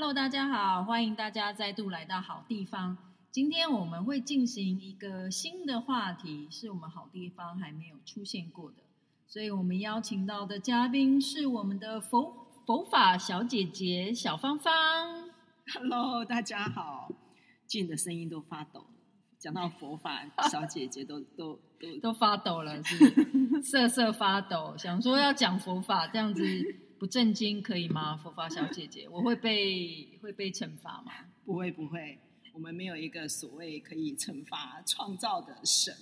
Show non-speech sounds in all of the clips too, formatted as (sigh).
Hello，大家好，欢迎大家再度来到好地方。今天我们会进行一个新的话题，是我们好地方还没有出现过的，所以我们邀请到的嘉宾是我们的佛佛法小姐姐小芳芳。Hello，大家好，静的声音都发抖。讲到佛法，(laughs) 小姐姐都都都都发抖了，是？(laughs) 瑟瑟发抖，想说要讲佛法，这样子不正经可以吗？佛法小姐姐，(laughs) 我会被会被惩罚吗？不会不会，我们没有一个所谓可以惩罚创造的神。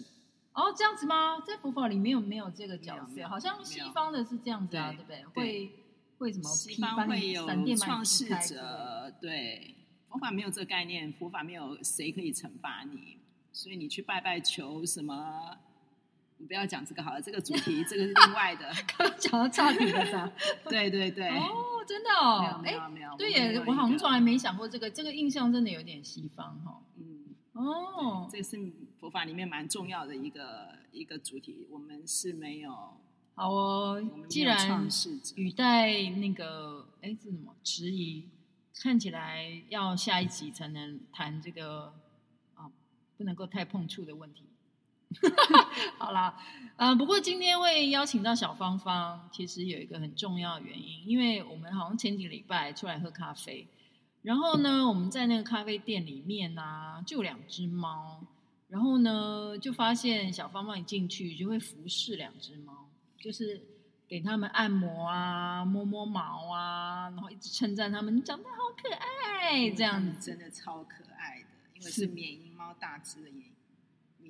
哦，这样子吗？在佛法里面有没有这个角色？好像西方的是这样子啊，对，不对？会会什么？西方会有创世者，对。佛法没有这个概念，佛法没有谁可以惩罚你。所以你去拜拜求什么？你不要讲这个好了，这个主题这个是另外的。(laughs) 刚刚讲到差题了，是 (laughs) 对对对。哦，真的哦，没有没有。对耶，我好像从来没想过这个，这个印象真的有点西方哈。嗯，哦，这是佛法里面蛮重要的一个一个主题。我们是没有。好哦，既然语带那个哎，这什么迟疑？看起来要下一集才能谈这个啊。不能够太碰触的问题。(laughs) 好啦，嗯、呃，不过今天会邀请到小芳芳，其实有一个很重要的原因，因为我们好像前几个礼拜出来喝咖啡，然后呢，我们在那个咖啡店里面呢、啊，就有两只猫，然后呢，就发现小芳芳一进去就会服侍两只猫，就是给他们按摩啊，摸摸毛啊，然后一直称赞他们长得好可爱，这样子真的超可爱的。因为是缅因猫，大只的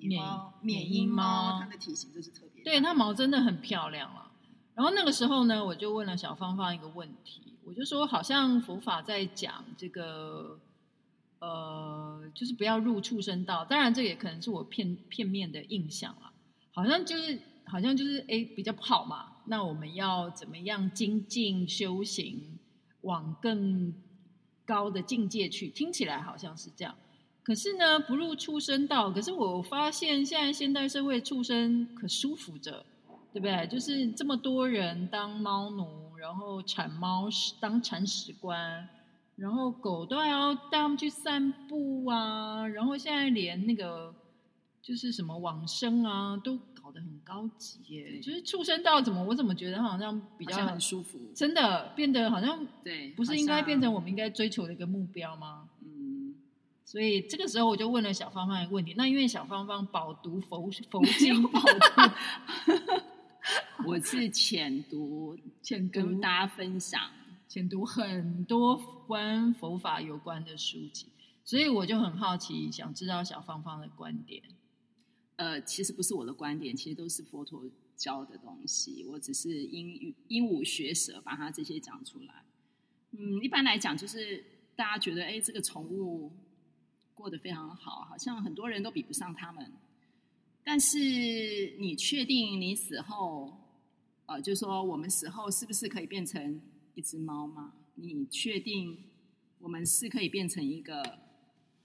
缅猫，缅因猫，它的体型就是特别，对，它毛真的很漂亮了。然后那个时候呢，我就问了小芳芳一个问题，我就说，好像佛法在讲这个，呃，就是不要入畜生道。当然，这也可能是我片片面的印象了。好像就是，好像就是，哎，比较不好嘛。那我们要怎么样精进修行，往更高的境界去？听起来好像是这样。可是呢，不入畜生道。可是我发现现在现代社会畜生可舒服着，对不对？就是这么多人当猫奴，然后铲猫当铲屎官，然后狗都要带他们去散步啊，然后现在连那个就是什么往生啊，都搞得很高级耶。就是畜生道怎么，我怎么觉得好像比较很舒服，真的变得好像对，不是应该变成我们应该追求的一个目标吗？所以这个时候我就问了小芳芳一个问题。那因为小芳芳饱读佛佛经，(laughs) 饱读，我是浅读，(laughs) 浅跟大家分享，浅读很多关佛法有关的书籍，所以我就很好奇，想知道小芳芳的观点。呃，其实不是我的观点，其实都是佛陀教的东西，我只是鹦鹦鹉学舌把它这些讲出来。嗯，一般来讲就是大家觉得，哎，这个宠物。过得非常好，好像很多人都比不上他们。但是你确定你死后，呃，就说我们死后是不是可以变成一只猫吗？你确定我们是可以变成一个，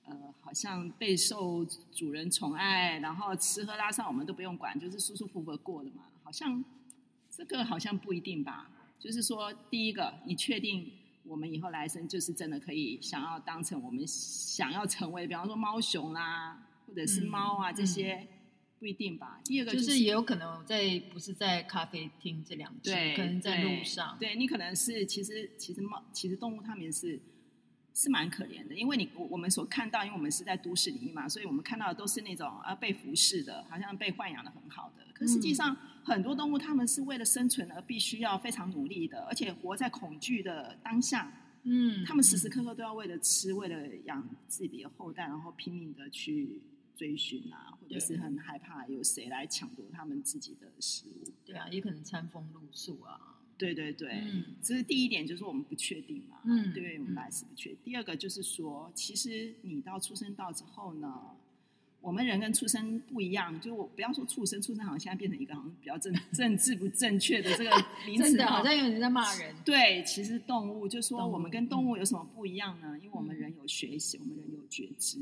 呃，好像备受主人宠爱，然后吃喝拉撒我们都不用管，就是舒舒服服过的吗？好像这个好像不一定吧。就是说，第一个，你确定？我们以后来生就是真的可以想要当成我们想要成为，比方说猫熊啦，或者是猫啊、嗯、这些，不一定吧。第二个就是、就是、也有可能在不是在咖啡厅这两只，可能在路上。对，你可能是其实其实猫其实动物它们是是蛮可怜的，因为你我我们所看到，因为我们是在都市里面嘛，所以我们看到的都是那种啊被服侍的，好像被豢养的很好的。可实际上。嗯很多动物，它们是为了生存而必须要非常努力的，而且活在恐惧的当下。嗯，它们时时刻刻都要为了吃，为了养自己的后代，然后拼命的去追寻啊，或者是很害怕有谁来抢夺他们自己的食物。对啊，也可能餐风露宿啊。对对对，嗯，这是第一点，就是我们不确定嘛。嗯，对我们来是不确定。第二个就是说，其实你到出生到之后呢？我们人跟畜生不一样，就我不要说畜生，畜生好像现在变成一个好像比较政政治不正确的这个名词，真的好像有人在骂人。对，其实动物就说我们跟动物有什么不一样呢？因为我们人有学习，我们人有觉知。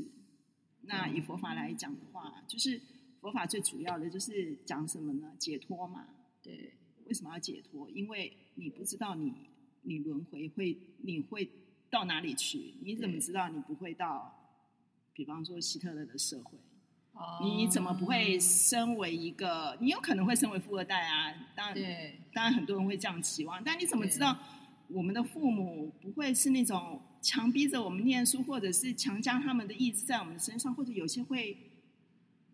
那以佛法来讲的话，就是佛法最主要的就是讲什么呢？解脱嘛。对，为什么要解脱？因为你不知道你你轮回会你会到哪里去？你怎么知道你不会到，比方说希特勒的社会？你怎么不会身为一个？你有可能会身为富二代啊！当然，对，当然很多人会这样期望。但你怎么知道我们的父母不会是那种强逼着我们念书，或者是强加他们的意志在我们身上，或者有些会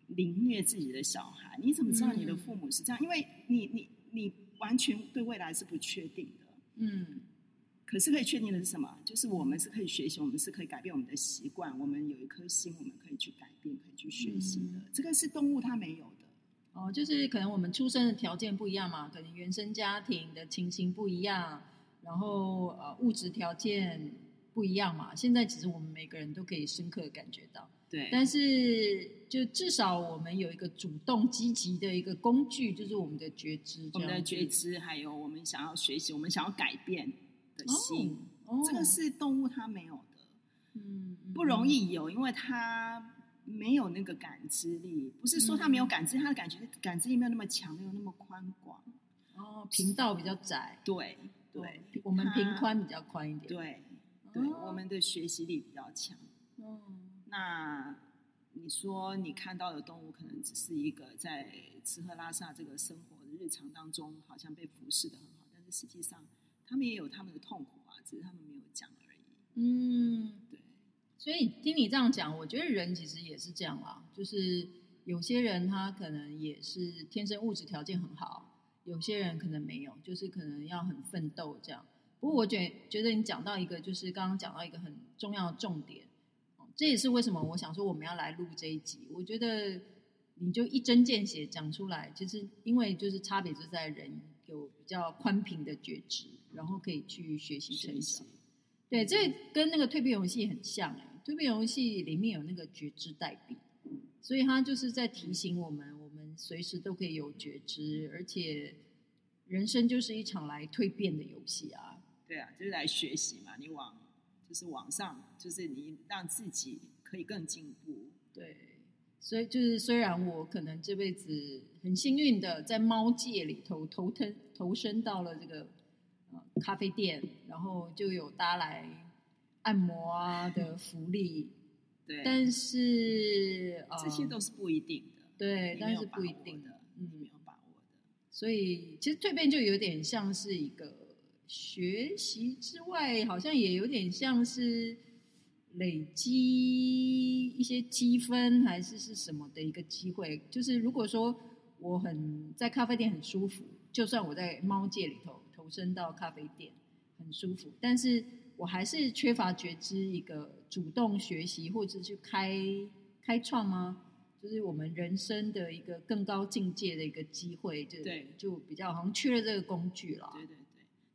凌虐自己的小孩？你怎么知道你的父母是这样？嗯、因为你你你完全对未来是不确定的。嗯。可是可以确定的是什么？就是我们是可以学习，我们是可以改变我们的习惯。我们有一颗心，我们可以去改变，可以去学习的。嗯、这个是动物它没有的。哦，就是可能我们出生的条件不一样嘛，可能原生家庭的情形不一样，然后呃物质条件不一样嘛。现在其实我们每个人都可以深刻感觉到。对。但是就至少我们有一个主动积极的一个工具，就是我们的觉知。我们的觉知，还有我们想要学习，我们想要改变。的心，哦哦、这个是动物它没有的，嗯，不容易有，因为它没有那个感知力。不是说它没有感知，它的感觉感知力没有那么强，没有那么宽广。哦，频道比较窄，对对，对我们频宽比较宽一点，对对，我们的学习力比较强。哦，那你说你看到的动物，可能只是一个在吃喝拉撒这个生活的日常当中，好像被服侍的很好，但是实际上。他们也有他们的痛苦啊，只是他们没有讲而已。嗯，对。所以听你这样讲，我觉得人其实也是这样啦。就是有些人他可能也是天生物质条件很好，有些人可能没有，就是可能要很奋斗这样。不过我觉觉得你讲到一个，就是刚刚讲到一个很重要的重点，这也是为什么我想说我们要来录这一集。我觉得你就一针见血讲出来，其实因为就是差别就在人有比较宽平的觉知。然后可以去学习成长，对，这跟那个蜕变游戏很像哎。蜕变游戏里面有那个觉知代币，所以它就是在提醒我们，我们随时都可以有觉知，而且人生就是一场来蜕变的游戏啊。对啊，就是来学习嘛，你往就是往上，就是你让自己可以更进步。对，所以就是虽然我可能这辈子很幸运的在猫界里头投投投身到了这个。咖啡店，然后就有大家来按摩啊的福利，对，但是这些都是不一定的，对，但是不一定的，嗯，没有把握的。所以其实蜕变就有点像是一个学习之外，好像也有点像是累积一些积分，还是是什么的一个机会。就是如果说我很在咖啡店很舒服，就算我在猫界里头。投身到咖啡店很舒服，但是我还是缺乏觉知，一个主动学习或者去开开创吗？就是我们人生的一个更高境界的一个机会，就对，就比较好像缺了这个工具了。对对对。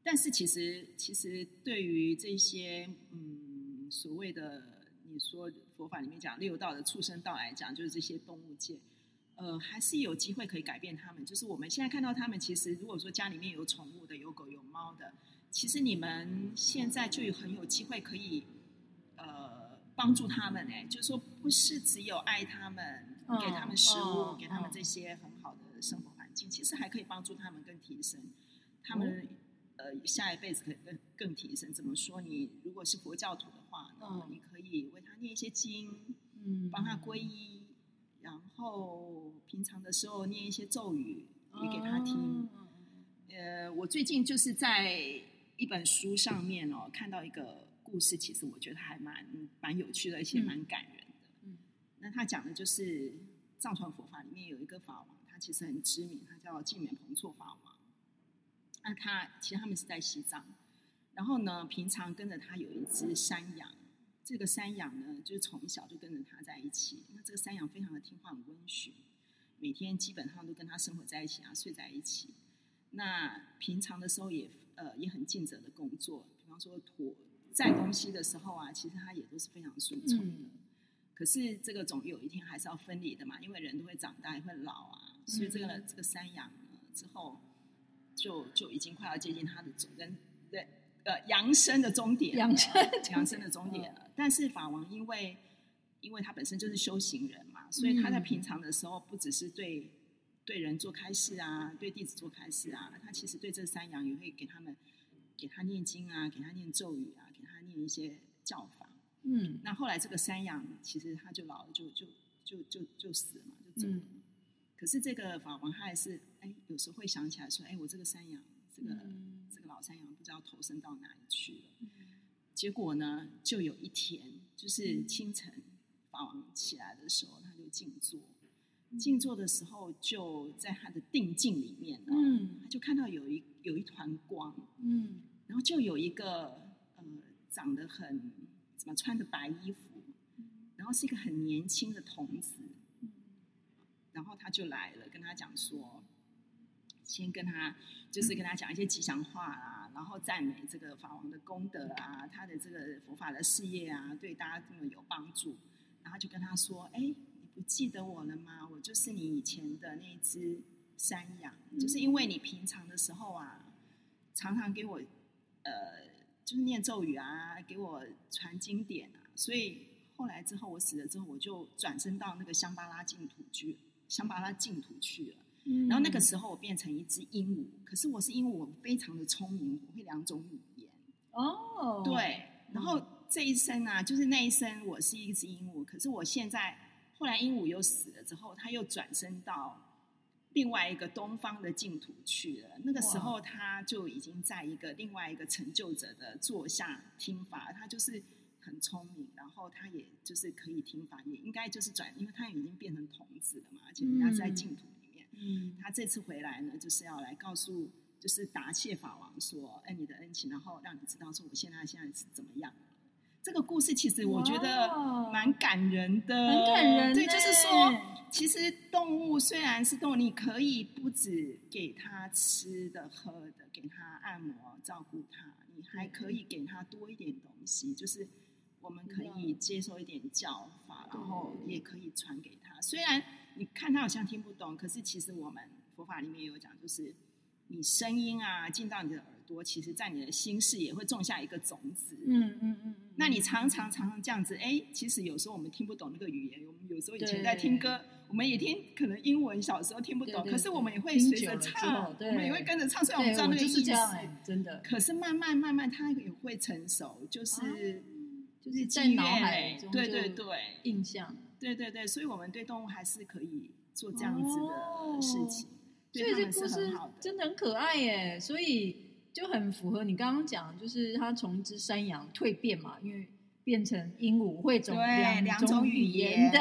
但是其实其实对于这些嗯所谓的你说佛法里面讲六道的畜生道来讲，就是这些动物界。呃，还是有机会可以改变他们。就是我们现在看到他们，其实如果说家里面有宠物的，有狗有猫的，其实你们现在就有很有机会可以呃帮助他们。哎，就是说不是只有爱他们，给他们食物，哦、给他们这些很好的生活环境，哦、其实还可以帮助他们更提升他们、哦、呃下一辈子可以更更提升。怎么说？你如果是佛教徒的话那么、你可以为他念一些经，嗯，帮他皈依。然后平常的时候念一些咒语也给他听。呃，我最近就是在一本书上面哦看到一个故事，其实我觉得还蛮蛮有趣的，而且蛮感人的。嗯，那他讲的就是藏传佛法里面有一个法王，他其实很知名，他叫净冕彭措法王。那他其实他们是在西藏，然后呢，平常跟着他有一只山羊。这个山羊呢，就是从小就跟着他在一起。那这个山羊非常的听话，很温驯，每天基本上都跟他生活在一起啊，睡在一起。那平常的时候也呃也很尽责的工作，比方说驮载东西的时候啊，其实他也都是非常顺从的。嗯、可是这个总有一天还是要分离的嘛，因为人都会长大，也会老啊。所以这个、嗯、这个山羊呢，之后就就已经快要接近他的主人，对。呃，阳生的终点，阳生阳生的终点了。但是法王因为，因为他本身就是修行人嘛，所以他在平常的时候，不只是对对人做开示啊，对弟子做开示啊，他其实对这三羊也会给他们，给他念经啊，给他念咒语啊，给他念念一些教法。嗯，那后来这个山羊其实他就老了，就就就就就死了嘛，就走了。嗯可是这个法王他还是哎，有时候会想起来说，哎，我这个山羊，这个、嗯、这个老山羊不知道投身到哪里去了。嗯、结果呢，就有一天，就是清晨，法王起来的时候，他就静坐。静坐的时候，就在他的定境里面呢，嗯，他就看到有一有一团光，嗯，然后就有一个呃，长得很怎么穿着白衣服，然后是一个很年轻的童子。然后他就来了，跟他讲说，先跟他就是跟他讲一些吉祥话啊，然后赞美这个法王的功德啊，他的这个佛法的事业啊，对大家这么有帮助。然后就跟他说，哎，你不记得我了吗？我就是你以前的那只山羊，就是因为你平常的时候啊，常常给我呃，就是念咒语啊，给我传经典啊，所以后来之后我死了之后，我就转身到那个香巴拉净土去。香巴拉净土去了，嗯、然后那个时候我变成一只鹦鹉，可是我是鹦鹉，我非常的聪明，我会两种语言。哦，对，然后这一生啊，就是那一生我是一只鹦鹉，可是我现在后来鹦鹉又死了之后，它又转身到另外一个东方的净土去了。那个时候他就已经在一个另外一个成就者的座下听法，他就是。很聪明，然后他也就是可以听法，也应该就是转，因为他已经变成童子了嘛，而且人家在净土。嗯，他这次回来呢，就是要来告诉，就是答谢法王说，哎，你的恩情，然后让你知道说我现在现在是怎么样。这个故事其实我觉得蛮感人的，很感人。对，就是说，其实动物虽然是动物，你可以不止给它吃的喝的，给它按摩照顾它，你还可以给它多一点东西，就是。我们可以接受一点教法，然后也可以传给他。虽然你看他好像听不懂，可是其实我们佛法里面有讲，就是你声音啊进到你的耳朵，其实在你的心室也会种下一个种子。嗯嗯嗯。那你常常常常这样子，哎，其实有时候我们听不懂那个语言。我们有时候以前在听歌，我们也听，可能英文小时候听不懂，可是我们也会随着唱，我们也会跟着唱，虽然我们知道那个意思。真的。可是慢慢慢慢，他也会成熟，就是。就是在脑海中，对对对，印象，对对对，所以我们对动物还是可以做这样子的事情，所以这故事真的很可爱耶，所以就很符合你刚刚讲，就是它从一只山羊蜕变嘛，因为。变成鹦鹉会种两两种语言的，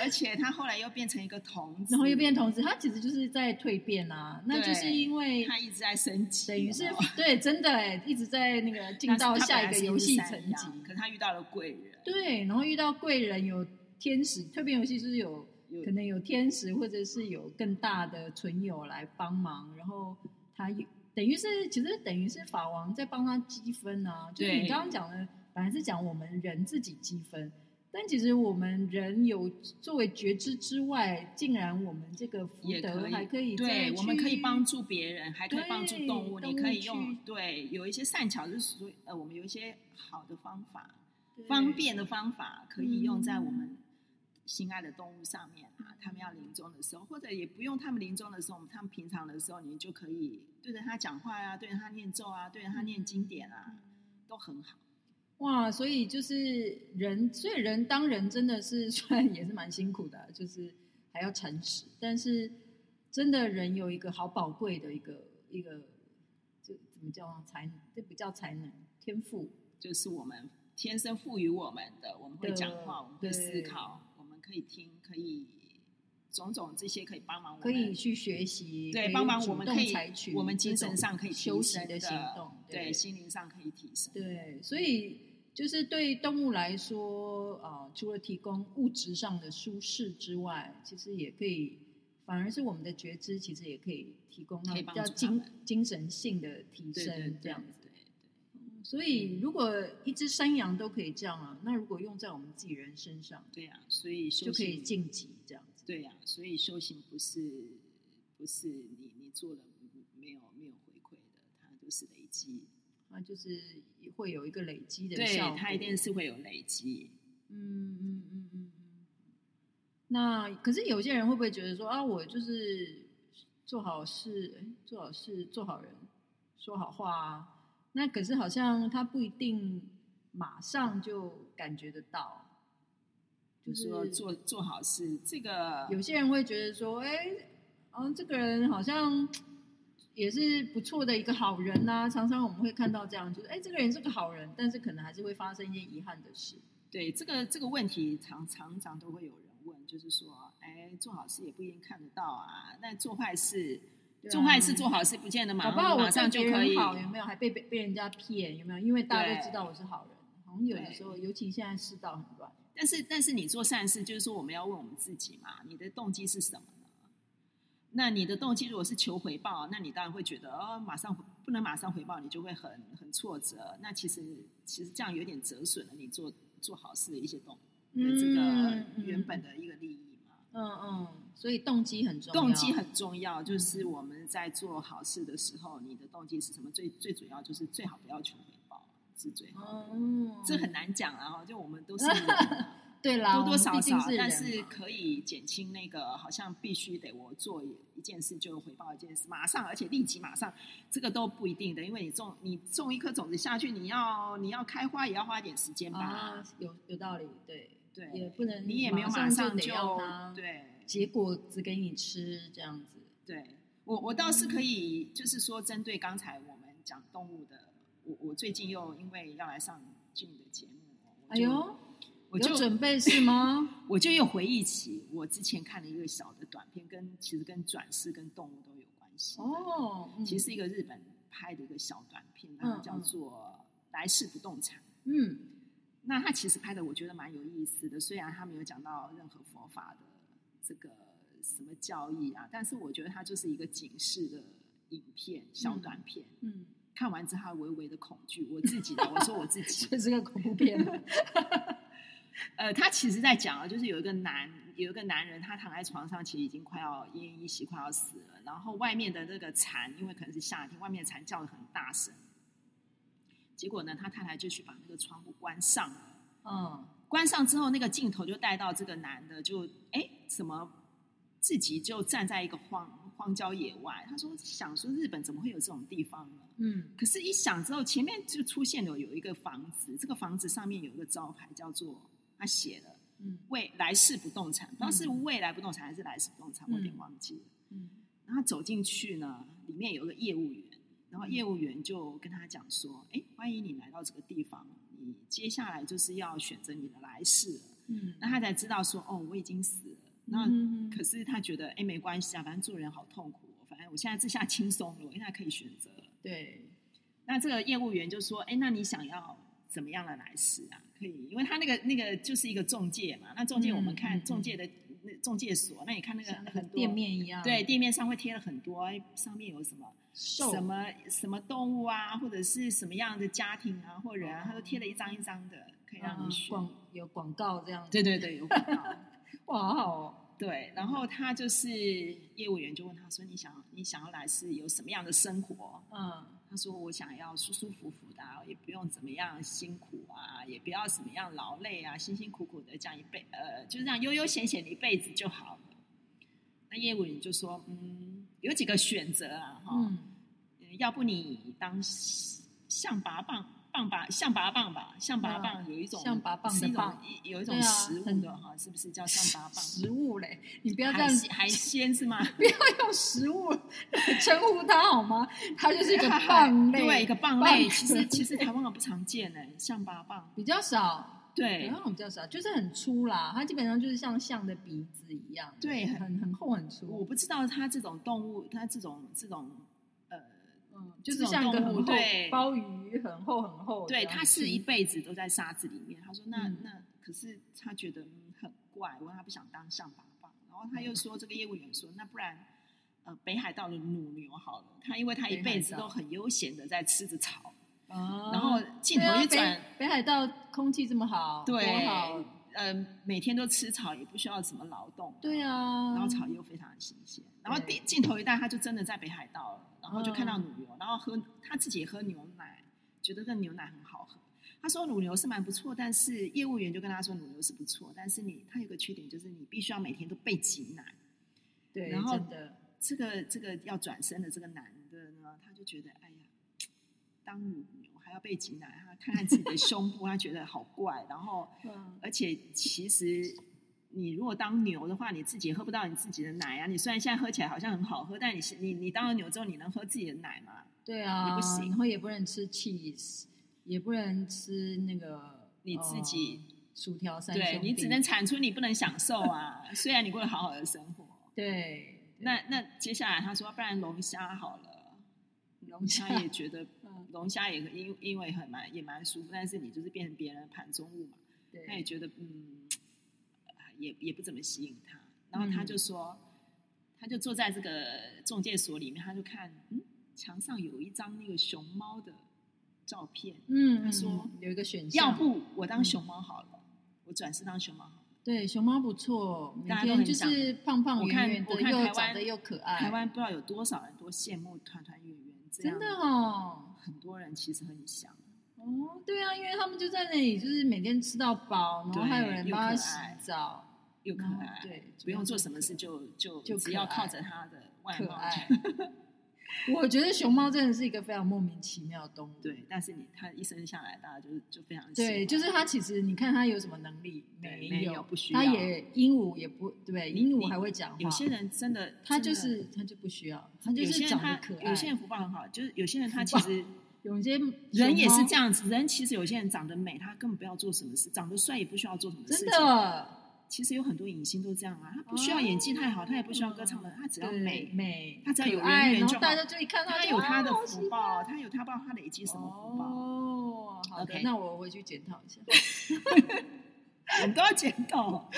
而且他后来又变成一个童 (laughs) 子，然后又变童子，他其实就是在蜕变啊。那就是因为他一直在升级，等于是对，真的哎，一直在那个 (laughs) 进到下一个游戏层级。可是他遇到了贵人，对，然后遇到贵人有天使，蜕变游戏就是有可能有天使，或者是有更大的存友来帮忙，然后他等于是其实等于是法王在帮他积分啊，就是你刚刚讲的。本来是讲我们人自己积分，但其实我们人有作为觉知之外，竟然我们这个福德还可以对，我们可以帮助别人，还可以帮助动物。你可以用对有一些善巧，就是说呃，我们有一些好的方法，方便的方法，可以用在我们心爱的动物上面啊。他们要临终的时候，或者也不用他们临终的时候，他们平常的时候，你就可以对着他讲话呀，对着他念咒啊，对着他念经典啊，(laughs) 都很好。哇，所以就是人，所以人当人真的是 (laughs) 虽然也是蛮辛苦的，啊，就是还要诚实，但是真的人有一个好宝贵的一个一个，这怎么叫才能？这不叫才能，天赋就是我们天生赋予我们的。我们会讲话，我们会思考，可以听，可以种种这些可以帮忙我们，可以去学习，对，帮忙我们可以采取我们精神上可以休息的行动，对，对心灵上可以提升，对，所以。就是对动物来说，除了提供物质上的舒适之外，其实也可以，反而是我们的觉知，其实也可以提供那比较精精神性的提升，这样子。所以，如果一只山羊都可以这样啊，那如果用在我们自己人身上，对呀、啊，所以修行就可以晋级这样子。对呀、啊，所以修行不是不是你你做了没有没有回馈的，它都是累积。啊，就是会有一个累积的效果，对，它一定是会有累积。嗯嗯嗯嗯嗯。那可是有些人会不会觉得说啊，我就是做好事，做好事，做好人，说好话啊。那可是好像他不一定马上就感觉得到，就是说做做好事。这个有些人会觉得说，哎，嗯，这个人好像也是不错的一个好人呐、啊。常常我们会看到这样，就是哎，这个人是个好人，但是可能还是会发生一些遗憾的事。对，这个这个问题常常常都会有人问，就是说，哎，做好事也不一定看得到啊，那做坏事。做坏事做好事不见得马上马上就可以好，有没有？还被被被人家骗，有没有？因为大家都知道我是好人，好像有的时候，尤其现在世道很乱。但是但是你做善事，就是说我们要问我们自己嘛，你的动机是什么呢？那你的动机如果是求回报，那你当然会觉得哦，马上不能马上回报，你就会很很挫折。那其实其实这样有点折损了你做做好事的一些动的这个原本的一个利益嘛。嗯嗯，所以动机很重要。动机很重要，就是我们在做好事的时候，你的动机是什么？最最主要就是最好不要求回报是最好。嗯，这很难讲啊，哈，就我们都是对啦，多多少少，但是可以减轻那个好像必须得我做一件事就回报一件事，马上而且立即马上，这个都不一定的，因为你种你种一颗种子下去，你要你要开花也要花一点时间吧。啊，有有道理，对。对，也不能你也没有马上就对，结果只给你吃这样子。对，我我倒是可以，就是说针对刚才我们讲动物的，我我最近又因为要来上俊的节目，哎呦，我就准备是吗？(laughs) 我就又回忆起我之前看了一个小的短片，跟其实跟转世跟动物都有关系哦。其实是一个日本拍的一个小短片，它叫做《来世不动产》。嗯。那他其实拍的我觉得蛮有意思的，虽然他没有讲到任何佛法的这个什么教义啊，但是我觉得它就是一个警示的影片，小短片。嗯，嗯，看完之后他微微的恐惧，我自己的，我说我自己，(laughs) 这是个恐怖片。(laughs) 呃，他其实在讲啊，就是有一个男，有一个男人，他躺在床上，其实已经快要奄奄一息，快要死了。然后外面的那个蝉，因为可能是夏天，外面的蝉叫的很大声。结果呢，他太太就去把那个窗户关上了。嗯，关上之后，那个镜头就带到这个男的，就哎，怎么自己就站在一个荒荒郊野外？他说想说日本怎么会有这种地方呢？嗯，可是，一想之后，前面就出现了有一个房子，这个房子上面有一个招牌，叫做他写了“嗯，未来世不动产”，不知道是未来不动产还是来世不动产，我有点忘记了。嗯，然后走进去呢，里面有个业务员。然后业务员就跟他讲说：“哎，欢迎你来到这个地方，你接下来就是要选择你的来世了。”嗯，那他才知道说：“哦，我已经死了。”那可是他觉得：“哎，没关系啊，反正做人好痛苦，反正我现在这下轻松了，我现在可以选择。”对。那这个业务员就说：“哎，那你想要怎么样的来世啊？可以，因为他那个那个就是一个中介嘛。那中介我们看中介的那中介所，那你看那个很多店面一样，对，店面上会贴了很多，上面有什么？”什么什么动物啊，或者是什么样的家庭啊，或人啊，他都贴了一张一张的，可以让你选。广有广告这样子。对对对，有广告。(laughs) 哇，好好哦。对，然后他就是业务员就问他说：“你想你想要来是有什么样的生活？”嗯，他说：“我想要舒舒服服的，也不用怎么样辛苦啊，也不要怎么样劳累啊，辛辛苦苦的这样一辈呃，就这样悠悠闲闲的一辈子就好了。”那业务员就说：“嗯。”有几个选择啊，哈、嗯，要不你当象拔蚌棒吧，象拔蚌吧，象拔蚌有一种象拔蚌的蚌，有一种食物的哈，是不是叫象拔蚌？食物嘞，你不要这样海鲜是吗？(laughs) 不要用食物 (laughs) 称呼它好吗？它就是一个 (laughs) 蚌类，对，一个蚌类。其实其实台湾不常见嘞，象拔蚌比较少。对，然后比较少，就是很粗啦。它基本上就是像象的鼻子一样，对，很很厚很粗。我不知道它这种动物，它这种这种呃，嗯，就是像一个很厚对鲍鱼，很厚很厚。对，它是一辈子都在沙子里面。他说：“那那可是他觉得很怪，我问他不想当象拔蚌。”然后他又说：“这个业务员说，那不然呃，北海道的乳牛好了，他因为他一辈子都很悠闲的在吃着草。”哦，然后镜头一转，北，北海道空气这么好，对，多好，呃，每天都吃草，也不需要什么劳动，对啊，然后草又非常的新鲜，然后镜镜头一带，他就真的在北海道了，然后就看到乳牛，然后喝他自己也喝牛奶，觉得这牛奶很好喝。他说乳牛是蛮不错，但是业务员就跟他说乳牛是不错，但是你他有个缺点就是你必须要每天都备挤奶，对，然后这个这个要转身的这个男的呢，他就觉得哎呀，当乳牛。还要被挤奶，他看看自己的胸部，他觉得好怪。然后，(laughs) 嗯而且其实你如果当牛的话，你自己也喝不到你自己的奶啊。你虽然现在喝起来好像很好喝，但你你你当了牛之后，你能喝自己的奶吗？对啊，你不行然后也不能吃 cheese，也不能吃那个你自己、呃薯条三对你只能产出，你不能享受啊。虽然你过得好好的生活，对那那接下来他说，不然龙虾好了，龙虾也觉得 (laughs) 嗯龙虾也因因为很蛮也蛮舒服，但是你就是变成别人的盘中物嘛。对他也觉得嗯，也也不怎么吸引他。然后他就说，嗯他就坐在这个中介所里面，他就看，嗯，墙上有一张那个熊猫的照片。嗯，他说嗯有一个选项，要不我当熊猫好了，我转世当熊猫好了。对熊猫不错，每大家都天就是胖胖我看圆圆的，又长得又可爱，台湾不知道有多少人多羡慕团团圆圆，这样真的哦。很多人其实很想。哦，对啊，因为他们就在那里，就是每天吃到饱，然后还有人又帮他洗澡，又可爱，对不用做什么事就就就只要靠着他的外貌可爱。(laughs) (laughs) 我觉得熊猫真的是一个非常莫名其妙的动物。对，但是你他一生下来，大家就就非常喜对，欢就是它其实你看它有什么能力对没没有不需要它也鹦鹉也不对，你鹦鹉还会讲话。有些人真的，(laughs) 它就是它就不需要，它就有是些人他长得可爱。有些人福报很好，就是有些人他其实有些人也是这样，子，人其实有些人长得美，他根本不要做什么事；长得帅也不需要做什么事真情。的其实有很多影星都这样啊，他不需要演技太好，他也不需要歌唱的，他只要美。美，他只要有可爱人缘就好然后大家就一看就他有他的福报，他有他不知道他累积什么福报，哦，好的那我回去检讨一下。(laughs) 我们都要检讨。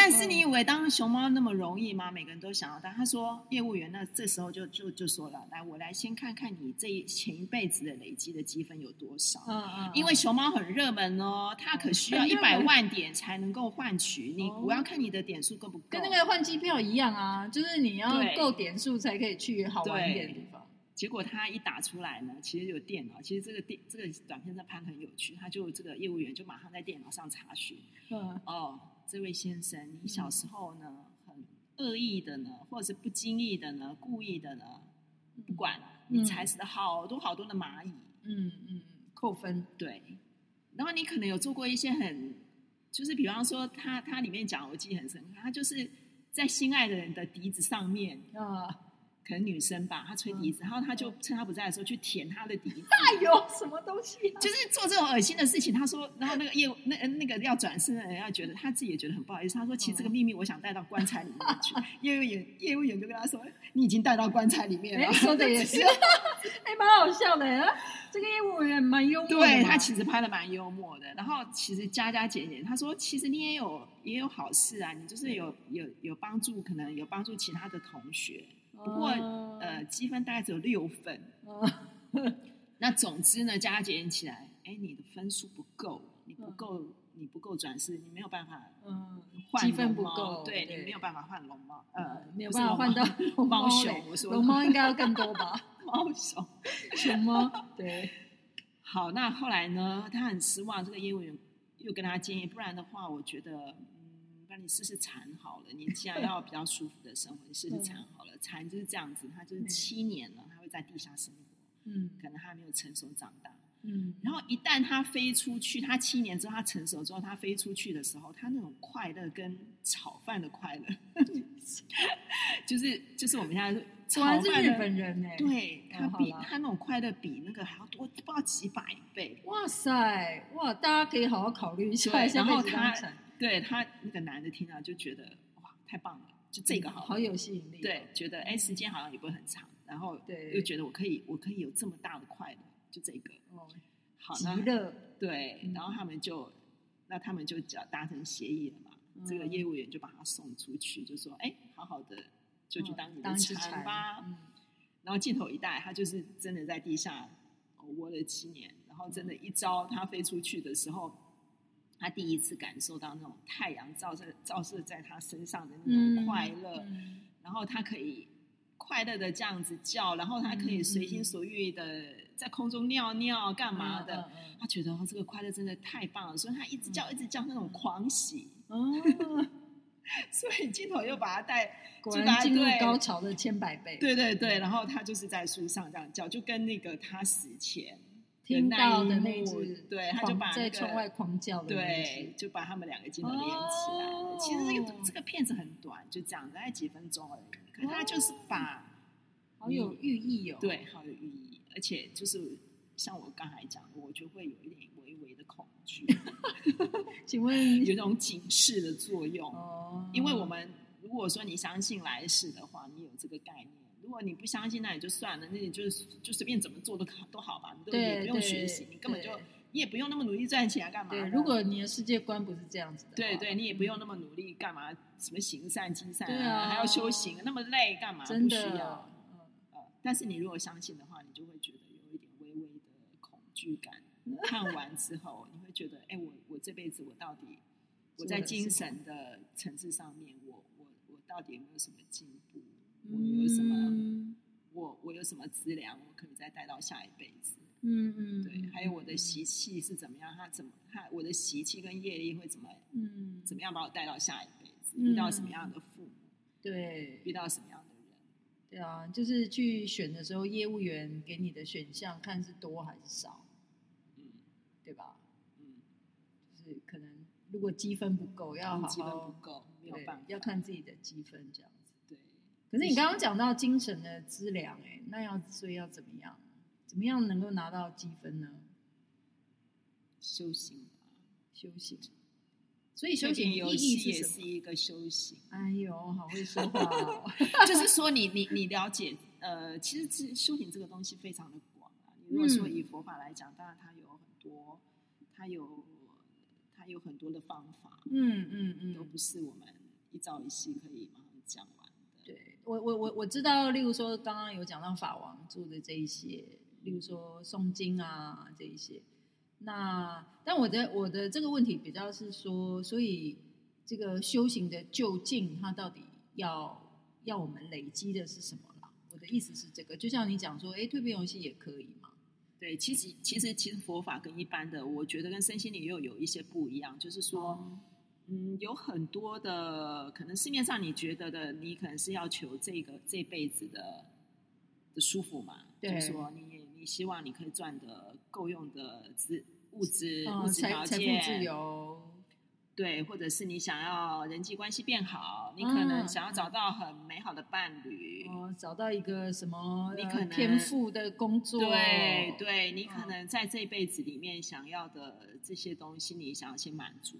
但是你以为当熊猫那么容易吗？每个人都想要当。他说业务员，那这时候就就就说了，来，我来先看看你这一前一辈子的累积的积分有多少。嗯嗯，因为熊猫很热门哦，它可需要一百万点才能够换取。你哦我要看你的点数够不够。跟那个换机票一样啊，就是你要够点数才可以去好玩一点的地方。结果他一打出来呢，其实有电脑，其实这个电这个短片在拍很有趣，他就这个业务员就马上在电脑上查询。嗯哦，这位先生，你小时候呢，很恶意的呢，或者是不经意的呢，故意的呢，不管，你踩死了好多好多的蚂蚁，嗯嗯，扣分。对。然后你可能有做过一些很，就是比方说他他里面讲，我记得很深刻，他就是在心爱的人的笛子上面，啊，可能女生吧，她吹笛子，然后他就趁她不在的时候去舔她的笛子。(laughs) 哎呦，什么东西、啊？就是做这种恶心的事情，他说，然后那个业务那那个要转身的人要觉得他自己也觉得很不好意思，他说其实这个秘密我想带到棺材里面去。业务员业务员就跟他说，你已经带到棺材里面了。哎，说的也是，(laughs) 哎，蛮好笑的。这个业务员蛮幽默的，对他其实拍的蛮幽默的。然后其实加加减减，他说其实你也有也有好事啊，你就是有有有帮助，可能有帮助其他的同学。不过、哦呃，积分大概只有六分。哦 (laughs) 那总之呢，加减起来，哎，你的分数不够，你不够，你不够转世，你没有办法嗯，换积分不够，对对你没有办法换龙猫，呃，没有办法换到 (laughs) 猫猫熊，我说龙猫应该要更多吧？(laughs) 猫熊。熊猫，对，好，那后来呢，他很失望，这个业务员又跟他建议，不然的话，我觉得，你试试禅好了。你既然要比较舒服的生活，你试试禅好了。禅就是这样子，他就是七年了，他会在地下生活，嗯可能他还没有成熟长大。嗯，然后一旦他飞出去，他七年之后他成熟之后，他飞出去的时候，他那种快乐跟炒饭的快乐，(laughs) 就是就是我们现在炒 (laughs) 果然是日本人呢。，对他比他那种快乐比那个还要多，不知道几百倍。哇塞，哇，大家可以好好考虑一下，然后他对他那个男的听到就觉得哇，太棒了，就这个好了，好有吸引力。对，觉得哎时间好像也不会很长，然后对又觉得我可以我可以有这么大的快乐，就这个哦，好那极乐，对，嗯然后他们就那他们就只要达成协议了嘛，嗯这个业务员就把他送出去，就说哎，好好的就去当你的当一只禅吧。嗯然后镜头一带，他就是真的在地下哦窝了七年，然后真的，一朝他飞出去的时候，他第一次感受到那种太阳照射照射在他身上的那种快乐，嗯然后他可以快乐的这样子叫，然后他可以随心所欲的在空中尿尿干嘛的，嗯嗯他觉得哦这个快乐真的太棒了，所以他一直叫一直叫那种狂喜，嗯哦，(laughs) 所以镜头又把他带。(laughs) 果就把他然进入对高潮的千百倍。对对对，然后他就是在树上这样叫，就跟那个他死前听到的那一幕，对，他就把、那个、在窗外狂叫的，对，就把他们两个镜头连起来了。哦、其实这个这个片子很短，就这样，大概几分钟而已。可是他就是把，好有寓意哦，对，好有寓意，而且就是像我刚才讲的，我就会有一点微微的恐惧。(laughs) (laughs) 请问有种警示的作用？哦，因为我们如果说你相信来世的话，你有这个概念。如果你不相信，那也就算了，那你就就随便怎么做都都好吧，你都也不用学习，你根本就你也不用那么努力赚钱干嘛？对，如果你的世界观不是这样子的，对对，你也不用那么努力干嘛？什么行善积善啊，还要修行，那么累干嘛？真的不需要。呃，但是你如果相信的话，你就会觉得有一点微微的恐惧感。看完之后，你会觉得，哎，我我这辈子我到底我在精神的层次上面，我我我到底有没有什么进步？我有什么？嗯、我我有什么资粮？我可以再带到下一辈子。嗯嗯，对。还有我的习气是怎么样？他怎么？他我的习气跟业力会怎么？嗯，怎么样把我带到下一辈子？嗯、遇到什么样的父母？对，遇到什么样的人？对啊，就是去选的时候，业务员给你的选项，看是多还是少？嗯，对吧？嗯，就是可能如果积分不够，要好好积分不够，没有办法，要看自己的积分这样。可是你刚刚讲到精神的资粮，哎，那要所以要怎么样？怎么样能够拿到积分呢？修行，修行。所以修行意义是也是一个修行。哎呦，好会说话哦！(laughs) 就是说你，你你你了解，呃，其实是修行这个东西非常的广啊。你如果说以佛法来讲，当然它有很多，它有它有很多的方法。嗯嗯嗯，都不是我们一朝一夕可以马上讲。我我我我知道，例如说刚刚有讲到法王做的这一些，例如说诵经啊这一些。那但我的我的这个问题比较是说，所以这个修行的究竟，它到底要要我们累积的是什么啦？我的意思是这个，就像你讲说，哎，蜕变游戏也可以嘛？对，其实其实其实佛法跟一般的，我觉得跟身心灵又有一些不一样，就是说。嗯嗯，有很多的可能，市面上你觉得的，你可能是要求这个这辈子的的舒服嘛？对，就是说你你希望你可以赚的够用的资物质、哦、物质条件，自由，对，或者是你想要人际关系变好，你可能想要找到很美好的伴侣，哦，找到一个什么你可能天赋的工作，对对，你可能在这辈子里面想要的这些东西，你想要先满足。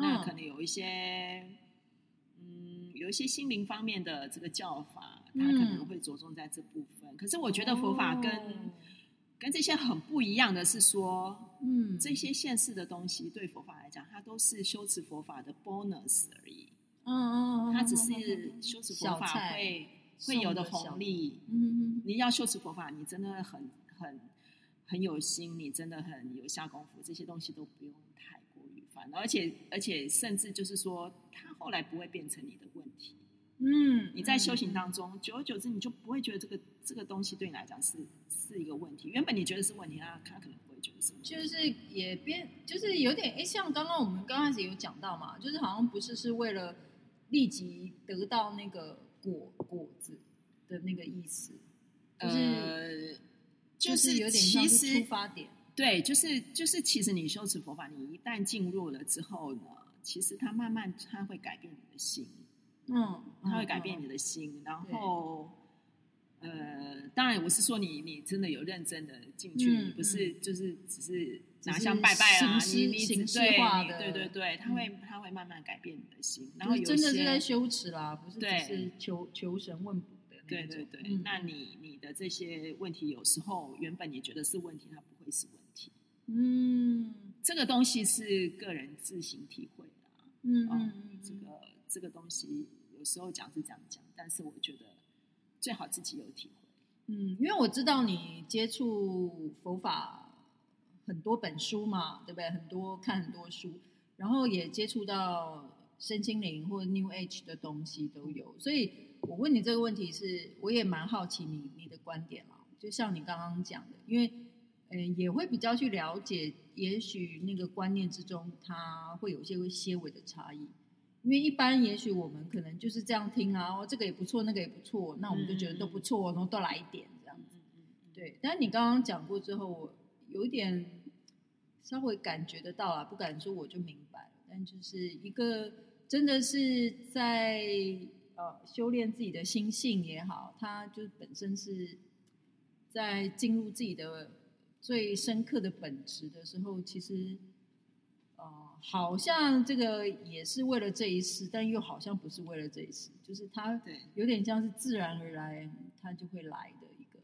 那可能有一些，嗯，有一些心灵方面的这个教法，它可能会着重在这部分。嗯、可是我觉得佛法跟、哦、跟这些很不一样的是说，嗯，这些现世的东西对佛法来讲，它都是修持佛法的 bonus 而已。嗯嗯，它只是修持佛法会会有的红利。嗯嗯，你要修持佛法，你真的很很很有心，你真的很有下功夫，这些东西都不用太。而且而且，甚至就是说，它后来不会变成你的问题。嗯，你在修行当中，久而久之，你就不会觉得这个这个东西对你来讲是是一个问题。原本你觉得是问题，那他可能不会觉得是问题。就是也变，就是有点哎，像刚刚我们刚开始有讲到嘛，就是好像不是是为了立即得到那个果果子的那个意思，就是、呃、就是有点像是出发点。对，就是就是，其实你修持佛法，你一旦进入了之后呢，其实它慢慢它会改变你的心，嗯，它会改变你的心，嗯、然后，呃，当然我是说你你真的有认真的进去，不是就是只是拿香拜拜啊，你你形式化的，对对对，它会它会慢慢改变你的心，然后有真的是在修持啦，不是只是求求神问卜的，对对对，嗯、那你你的这些问题，有时候原本你觉得是问题，它不会是问题。嗯，这个东西是个人自行体会的。嗯嗯，这个这个东西有时候讲是这样讲，但是我觉得最好自己有体会。嗯，因为我知道你接触佛法很多本书嘛，对不对？很多看很多书，然后也接触到身心灵或 New Age 的东西都有，所以我问你这个问题是，我也蛮好奇你你的观点啊。就像你刚刚讲的，因为。嗯，也会比较去了解，也许那个观念之中，它会有一些些微的差异。因为一般，也许我们可能就是这样听啊，哦，这个也不错，那个也不错，那我们就觉得都不错，然后都来一点这样子。对。但是你刚刚讲过之后，我有一点稍微感觉得到啊，不敢说我就明白了，但就是一个真的是在呃修炼自己的心性也好，他就本身是在进入自己的最深刻的本质的时候，其实。好像这个也是为了这一世，但又好像不是为了这一世，就是它有点像是自然而然，它就会来的一个，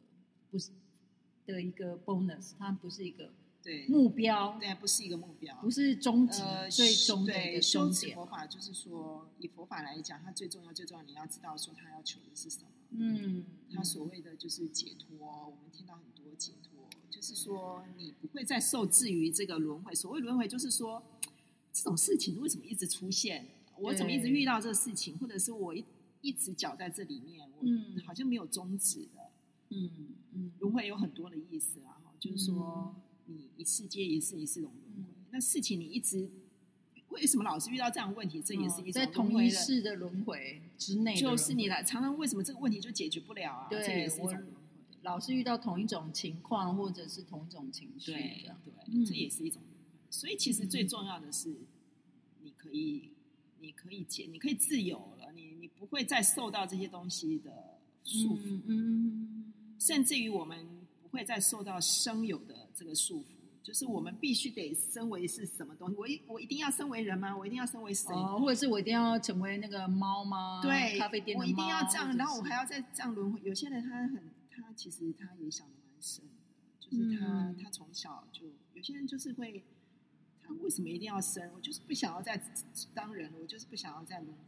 不是的一个 bonus，它不是一个对目标，对，不是一个目标，不是终极、呃、最终的一个修持佛法，就是说以佛法来讲，它最重要最重要，你要知道说它要求的是什么，嗯，它所谓的就是解脱，我们听到很多解脱，就是说你不会再受制于这个轮回，所谓轮回就是说。这种事情为什么一直出现？我怎么一直遇到这个事情？或者是我一一直搅在这里面，我好像没有终止的。嗯嗯，轮回有很多的意思啊，就是说你一世接一世，一世轮回。那事情你一直为什么老是遇到这样的问题？这也是一种在同一世的轮回之内，就是你来常常为什么这个问题就解决不了啊？对，这也是一种。老是遇到同一种情况，或者是同一种情绪，对对，这也是一种。所以其实最重要的是，你可以，你可以解，你可以自由了，你你不会再受到这些东西的束缚，嗯，嗯，甚至于我们不会再受到生有的这个束缚，就是我们必须得身为是什么东西，我一我一定要身为人吗？我一定要身为谁？哦，或者是我一定要成为那个猫吗？对，咖啡店的猫，我一定要这样，然后我还要再这样轮回。有些人他很，他其实他也想的蛮深的，就是他、嗯、他从小就，有些人就是会。他为什么一定要生？我就是不想要再当人了，我就是不想要再轮回。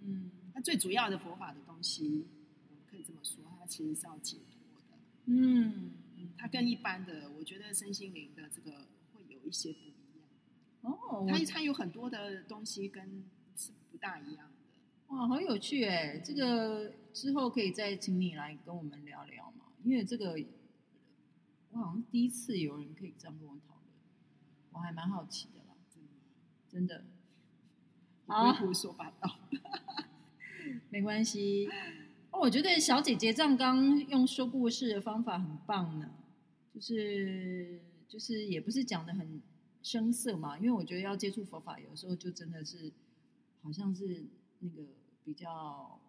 嗯，那最主要的佛法的东西，我们可以这么说，它其实是要解脱的。嗯，它跟一般的，我觉得身心灵的这个会有一些不一样。哦，它它有很多的东西跟是不大一样的。哇，好有趣哎！这个之后可以再请你来跟我们聊聊嘛？因为这个我好像第一次有人可以这样跟我讨论。我还蛮好奇的啦，真的，好，胡说八道，没关系。哦，我觉得小姐姐这样刚用说故事的方法很棒呢，就是就是也不是讲的很生涩嘛，因为我觉得要接触佛法，有时候就真的是好像是那个比较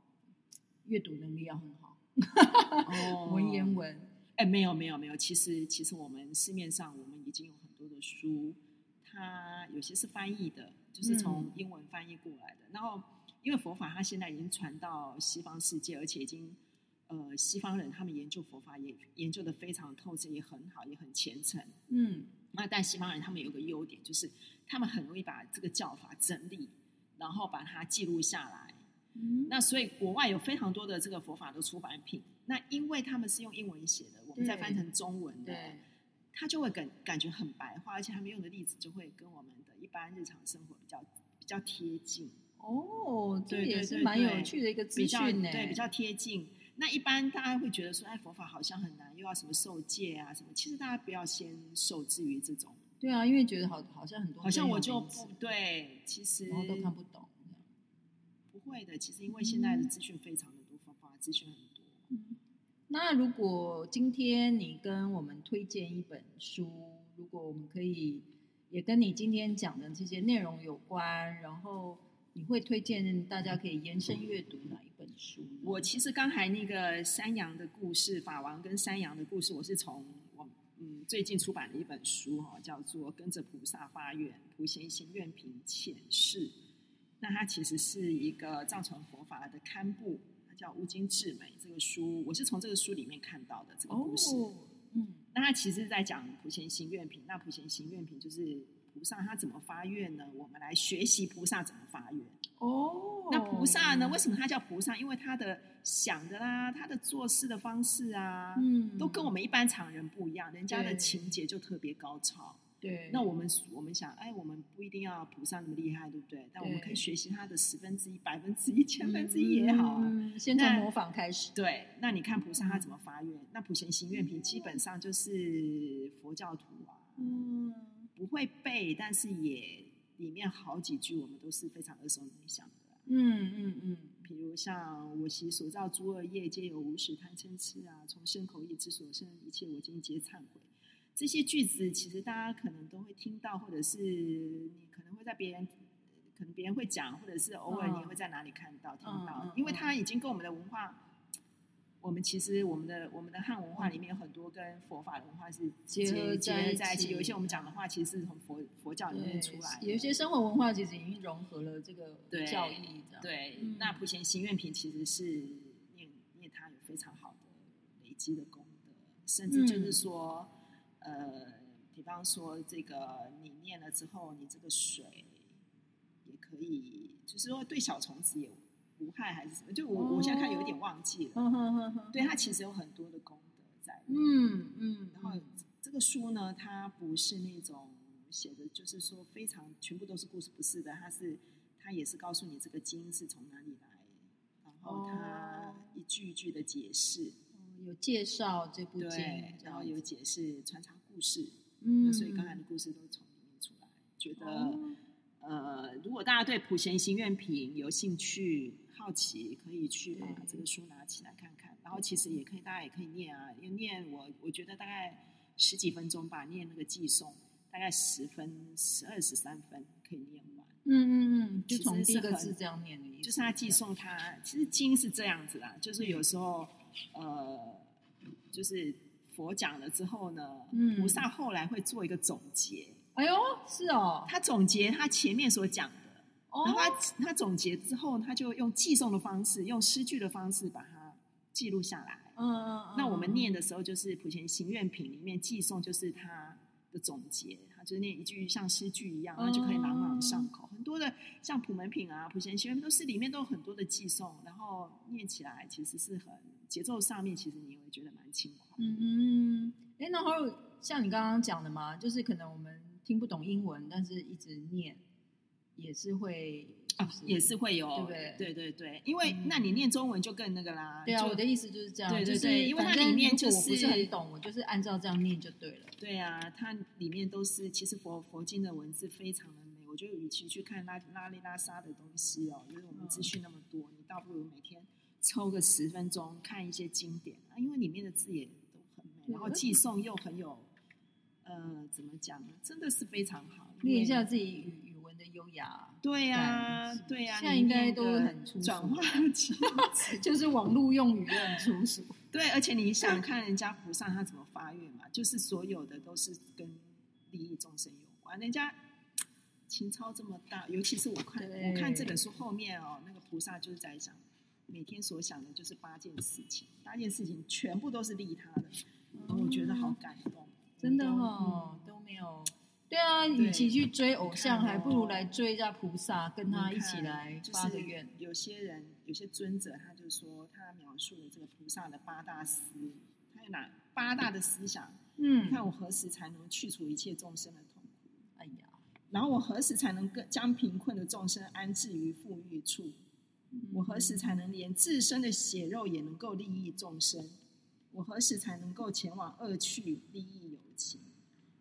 阅读能力要很好，哦，(laughs) 文言文。哎，没有没有没有，其实其实我们市面上我们已经有很多。的书，它有些是翻译的，就是从英文翻译过来的。嗯、然后，因为佛法它现在已经传到西方世界，而且已经呃，西方人他们研究佛法也研究的非常透彻，也很好，也很虔诚。嗯，那但西方人他们有个优点，就是他们很容易把这个教法整理，然后把它记录下来。嗯，那所以国外有非常多的这个佛法的出版品，那因为他们是用英文写的，我们再翻成中文的。对。他就会感感觉很白话，而且他们用的例子就会跟我们的一般日常生活比较比较贴近。哦，这也是蛮有趣的一个资讯呢。对，比较贴近。那一般大家会觉得说，哎，佛法好像很难，又要什么受戒啊什么。其实大家不要先受制于这种。对啊，因为觉得好好像很多，好像我就不对，其实然后都看不懂。不会的，其实因为现在的资讯非常的多，方法资讯很多。嗯那如果今天你跟我们推荐一本书，如果我们可以也跟你今天讲的这些内容有关，然后你会推荐大家可以延伸阅读哪一本书？我其实刚才那个山羊的故事，法王跟山羊的故事，我是从我嗯最近出版的一本书哈，叫做《跟着菩萨发愿，普贤行愿品浅释》。那它其实是一个藏传佛法的堪布。叫《乌金智美》这个书，我是从这个书里面看到的这个故事。哦、嗯，那他其实是在讲普贤行愿品。那普贤行愿品就是菩萨他怎么发愿呢？我们来学习菩萨怎么发愿。哦，那菩萨呢？为什么他叫菩萨？因为他的想的啦，他的做事的方式啊，嗯，都跟我们一般常人不一样。人家的情节就特别高超。对，那我们我们想，哎，我们不一定要菩萨那么厉害，对不对？但我们可以学习他的十分之一、百分之一、千分之一也好啊。嗯、先从模仿开始。对，那你看菩萨他怎么发愿？那普贤行愿品基本上就是佛教徒啊，嗯，不会背，但是也里面好几句我们都是非常耳熟能详的。嗯嗯嗯，比如像我昔所造诸恶业，皆有无始贪嗔痴啊，从身口意之所生一切，我今皆忏悔。这些句子其实大家可能都会听到，或者是你可能会在别人，可能别人会讲，或者是偶尔你也会在哪里看到、听到，因为它已经跟我们的文化。我们其实我们的我们的汉文化里面有很多跟佛法文化是结合在一起，一起有一些我们讲的话其实是从佛佛教里面出来的，有一些生活文化其实已经融合了这个教义。对，对嗯、那普贤行愿品其实是念念它有非常好的累积的功德，甚至就是说，嗯、呃，比方说这个你念了之后，你这个水也可以，就是说对小虫子也。无害还是什么？就我、哦、我现在看有一点忘记了。对，它其实有很多的功德在。嗯嗯。然后这个书呢，它不是那种写的，就是说非常全部都是故事，不是的。它是它也是告诉你这个经是从哪里来，然后它一句一句的解释，哦、有介绍这部经，对，然后有解释穿插故事。嗯。所以刚才的故事都从里面出来，觉得、哦、呃，如果大家对普贤行愿品有兴趣。好奇可以去把这个书拿起来看看，然后其实也可以，大家也可以念啊，因为念我我觉得大概十几分钟吧，念那个寄送，大概十分十二十三分可以念完。嗯嗯嗯，就从第一个字这样念的意思，就是他寄送他，其实经是这样子啦，就是有时候呃，就是佛讲了之后呢，菩萨后来会做一个总结。哎呦，是哦，他总结他前面所讲的。然后他他总结之后，他就用寄诵的方式，用诗句的方式把它记录下来。嗯嗯。那我们念的时候，就是普贤行愿品里面寄诵，就是他的总结，他就是念一句像诗句一样，那就可以朗朗上口。很多的像普门品啊、普贤行愿都是里面都有很多的寄诵，然后念起来其实是很节奏上面，其实你也会觉得蛮轻快。嗯嗯。哎，然后像你刚刚讲的嘛，就是可能我们听不懂英文，但是一直念。也是会啊，也是会有，对不对？对对对，因为那你念中文就更那个啦。对啊，我的意思就是这样，对对对，因为它里面就是我不是很懂，我就是按照这样念就对了。对啊，它里面都是其实佛佛经的文字非常的美，我觉得与其去看拉拉里拉沙的东西哦，因为我们资讯那么多，你倒不如每天抽个十分钟看一些经典啊，因为里面的字也都很美，然后寄送又很有，呃，怎么讲呢？真的是非常好，练一下自己语语文。的优雅，对呀，对呀，现在应该都很粗俗，转化 (laughs) 就是网络用语也很出俗。对，而且你想看人家菩萨他怎么发愿嘛？就是所有的都是跟利益众生有关。人家情操这么大，尤其是我看我看这本书后面哦，那个菩萨就是在讲，每天所想的就是八件事情，八件事情全部都是利他的，我觉得好感动，真的哦，都没有。对啊，与其去追偶像，还不如来追一下菩萨，跟他一起来发个愿。有些人，有些尊者，他就说，他描述了这个菩萨的八大思，他有哪八大的思想？嗯，你看我何时才能去除一切众生的痛苦？哎呀，然后我何时才能更将贫困的众生安置于富裕处？我何时才能连自身的血肉也能够利益众生？我何时才能够前往恶趣利益有情？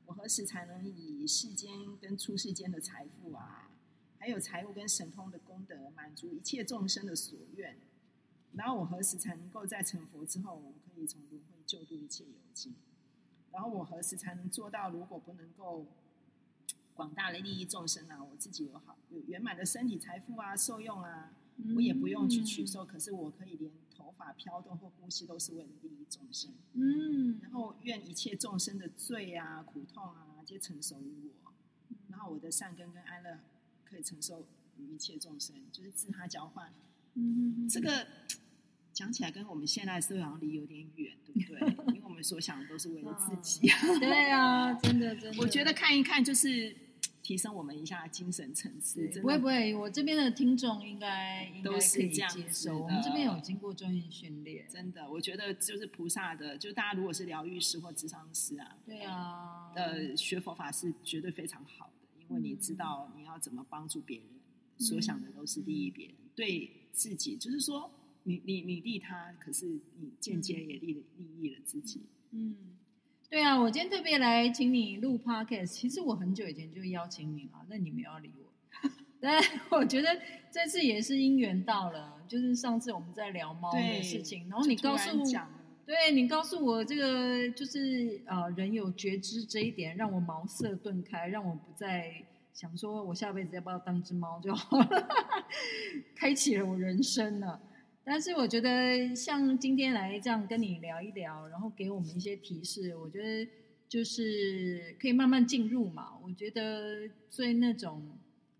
我何时才能以世间跟出世间的财富啊，还有财物跟神通的功德，满足一切众生的所愿？然后我何时才能够在成佛之后，我可以从轮回救度一切有情？然后我何时才能做到，如果不能够广大的利益众生啊，我自己有好有圆满的身体财富啊，受用啊，我也不用去取受，可是我可以连。头发飘动或呼吸都是为了利益众生，嗯，然后愿一切众生的罪啊、苦痛啊，皆承受于我，然后我的善根跟安乐可以承受于一切众生，就是自他交换。嗯，这个讲起来跟我们现在社会好像离有点远，对不对？因为我们所想的都是为了自己。(laughs) 哦、对啊，真的真的。我觉得看一看就是。提升我们一下精神层次，不会不会，我这边的听众应该应该可以接受。我们这边有经过专业训练，真的，我觉得就是菩萨的，就大家如果是疗愈师或智商师啊，对啊，呃，学佛法是绝对非常好的，因为你知道你要怎么帮助别人，所想的都是利益别人，对自己就是说，你你你利他，可是你间接也利利益了自己，嗯。对啊，我今天特别来请你录 podcast。其实我很久以前就邀请你了，但你没有理我。(laughs) 但我觉得这次也是因缘到了，就是上次我们在聊猫的事情，然后你告诉我，对，你告诉我这个就是呃，人有觉知这一点，让我茅塞顿开，让我不再想说我下辈子要不要当只猫就好了，(laughs) 开启了我人生了。但是我觉得像今天来这样跟你聊一聊，然后给我们一些提示，我觉得就是可以慢慢进入嘛。我觉得最那种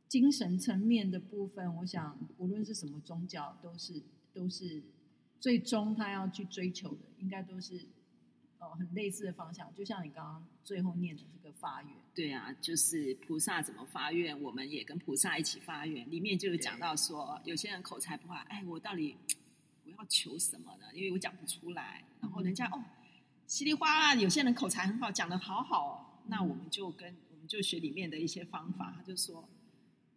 精神层面的部分，我想无论是什么宗教，都是都是最终他要去追求的，应该都是呃很类似的方向。就像你刚刚最后念的这个发愿，对啊，就是菩萨怎么发愿，我们也跟菩萨一起发愿。里面就有讲到说，有些人口才不好，哎，我到底。我要求什么呢？因为我讲不出来，然后人家哦，稀里哗啦，有些人口才很好，讲的好好哦，那我们就跟我们就学里面的一些方法，他就说，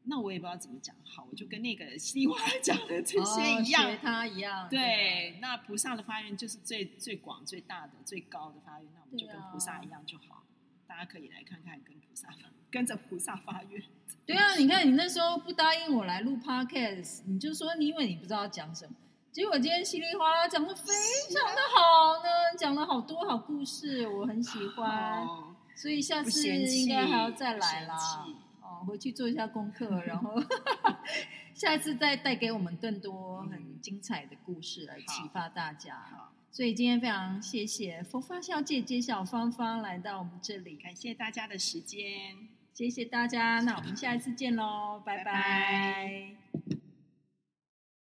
那我也不知道怎么讲好，我就跟那个稀里哗啦 (laughs) 讲的这些一样，哦、学他一样。对，对那菩萨的发愿就是最最广、最大的、最高的发愿，那我们就跟菩萨一样就好。啊、大家可以来看看，跟菩萨跟着菩萨发愿。对啊，你看你那时候不答应我来录 Podcast，你就说你以为你不知道讲什么。结果今天稀里哗啦讲的非常的好呢，讲了好多好故事，我很喜欢，哦、所以下次应该还要再来啦。哦，回去做一下功课，然后 (laughs) 下一次再带给我们更多很精彩的故事来启发大家。所以今天非常谢谢佛发小姐姐小芳芳来到我们这里，感谢大家的时间，谢谢大家，那我们下一次见喽，拜拜。拜拜。